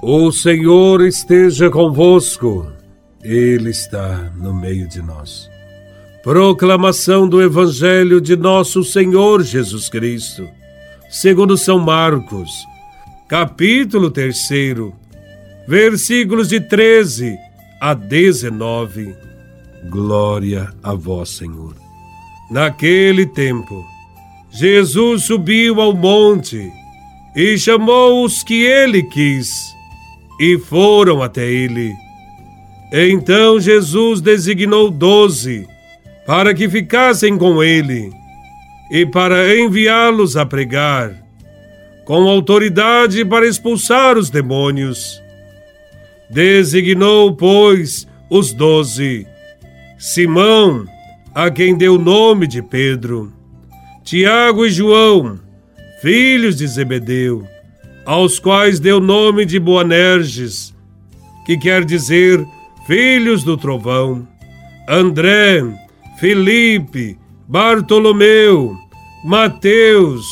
O Senhor esteja convosco, Ele está no meio de nós. Proclamação do Evangelho de Nosso Senhor Jesus Cristo, segundo São Marcos, capítulo 3, versículos de 13 a 19. Glória a Vós, Senhor. Naquele tempo, Jesus subiu ao monte e chamou os que ele quis e foram até ele. Então Jesus designou doze para que ficassem com ele e para enviá-los a pregar, com autoridade para expulsar os demônios. Designou, pois, os doze: Simão, a quem deu o nome de Pedro, Tiago e João, filhos de Zebedeu aos quais deu nome de Boanerges, que quer dizer filhos do trovão, André, Felipe, Bartolomeu, Mateus,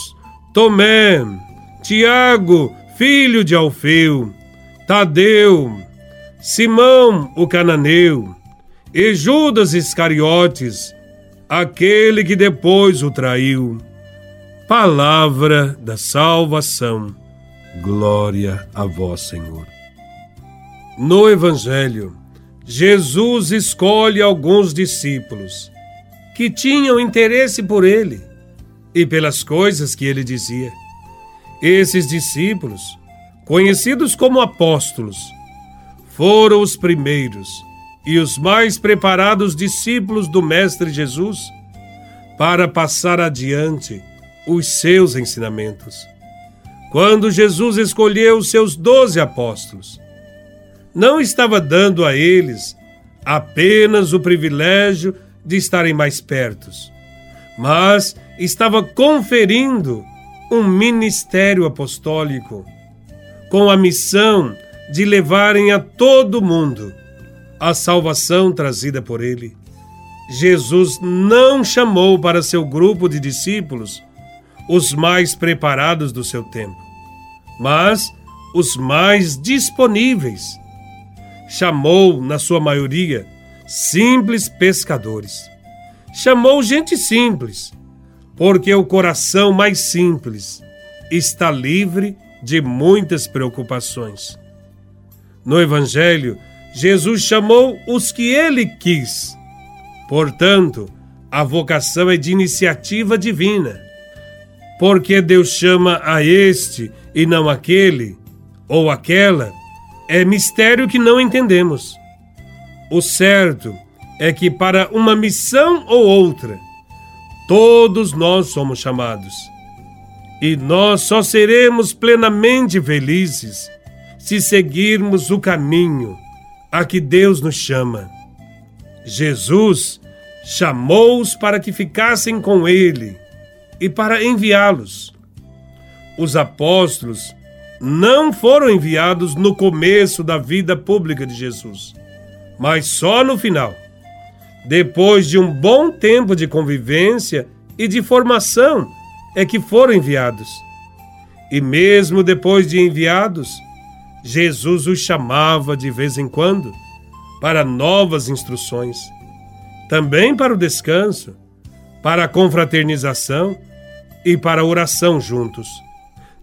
Tomé, Tiago, filho de Alfeu, Tadeu, Simão, o cananeu, e Judas Iscariotes, aquele que depois o traiu. Palavra da salvação. Glória a vós, Senhor. No Evangelho, Jesus escolhe alguns discípulos que tinham interesse por ele e pelas coisas que ele dizia. Esses discípulos, conhecidos como apóstolos, foram os primeiros e os mais preparados discípulos do Mestre Jesus para passar adiante os seus ensinamentos quando Jesus escolheu seus doze apóstolos. Não estava dando a eles apenas o privilégio de estarem mais pertos, mas estava conferindo um ministério apostólico com a missão de levarem a todo mundo a salvação trazida por ele. Jesus não chamou para seu grupo de discípulos os mais preparados do seu tempo mas os mais disponíveis. Chamou, na sua maioria, simples pescadores. Chamou gente simples, porque o coração mais simples está livre de muitas preocupações. No Evangelho, Jesus chamou os que ele quis. Portanto, a vocação é de iniciativa divina. Porque Deus chama a este e não aquele ou aquela, é mistério que não entendemos. O certo é que para uma missão ou outra, todos nós somos chamados. E nós só seremos plenamente felizes se seguirmos o caminho a que Deus nos chama. Jesus chamou-os para que ficassem com Ele e para enviá-los os apóstolos não foram enviados no começo da vida pública de Jesus, mas só no final, depois de um bom tempo de convivência e de formação, é que foram enviados. E mesmo depois de enviados, Jesus os chamava de vez em quando para novas instruções, também para o descanso, para a confraternização e para a oração juntos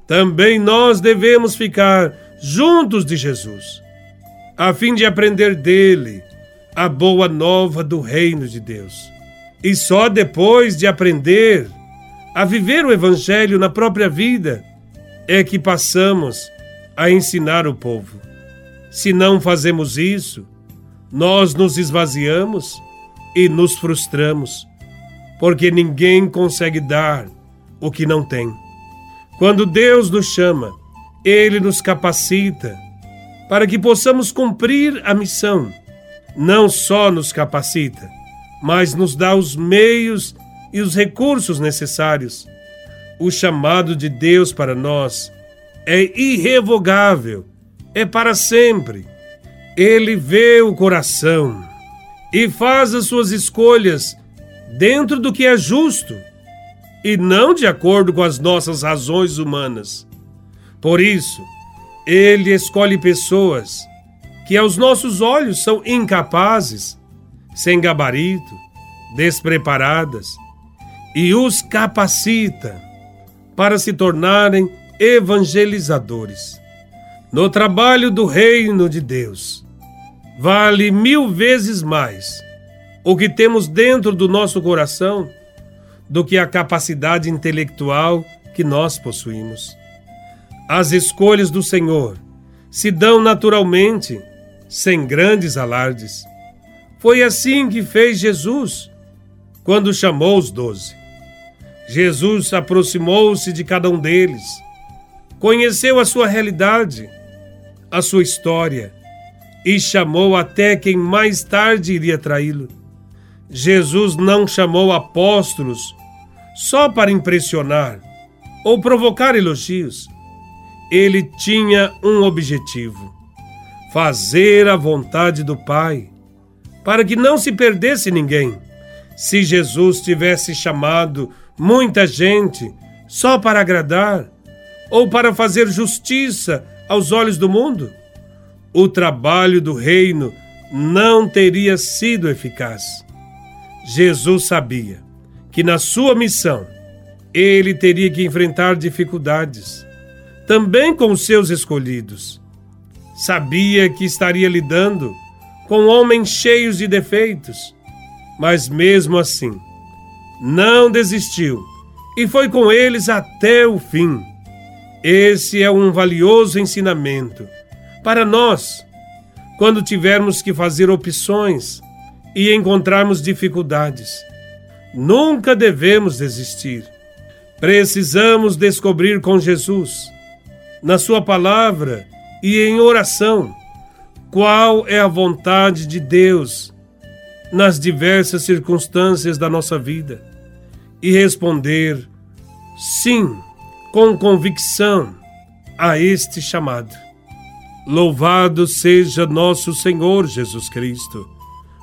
também nós devemos ficar juntos de Jesus, a fim de aprender dele a boa nova do reino de Deus. E só depois de aprender a viver o Evangelho na própria vida é que passamos a ensinar o povo. Se não fazemos isso, nós nos esvaziamos e nos frustramos, porque ninguém consegue dar o que não tem. Quando Deus nos chama, Ele nos capacita para que possamos cumprir a missão. Não só nos capacita, mas nos dá os meios e os recursos necessários. O chamado de Deus para nós é irrevogável, é para sempre. Ele vê o coração e faz as suas escolhas dentro do que é justo e não de acordo com as nossas razões humanas. Por isso, Ele escolhe pessoas que aos nossos olhos são incapazes, sem gabarito, despreparadas, e os capacita para se tornarem evangelizadores. No trabalho do reino de Deus, vale mil vezes mais o que temos dentro do nosso coração do que a capacidade intelectual que nós possuímos. As escolhas do Senhor se dão naturalmente, sem grandes alardes. Foi assim que fez Jesus quando chamou os doze. Jesus aproximou-se de cada um deles, conheceu a sua realidade, a sua história e chamou até quem mais tarde iria traí-lo. Jesus não chamou apóstolos só para impressionar ou provocar elogios. Ele tinha um objetivo: fazer a vontade do Pai, para que não se perdesse ninguém. Se Jesus tivesse chamado muita gente só para agradar ou para fazer justiça aos olhos do mundo, o trabalho do reino não teria sido eficaz. Jesus sabia que na sua missão ele teria que enfrentar dificuldades, também com os seus escolhidos. Sabia que estaria lidando com homens cheios de defeitos, mas mesmo assim, não desistiu e foi com eles até o fim. Esse é um valioso ensinamento para nós, quando tivermos que fazer opções e encontrarmos dificuldades. Nunca devemos desistir. Precisamos descobrir com Jesus, na Sua palavra e em oração, qual é a vontade de Deus nas diversas circunstâncias da nossa vida e responder sim com convicção a este chamado. Louvado seja nosso Senhor Jesus Cristo,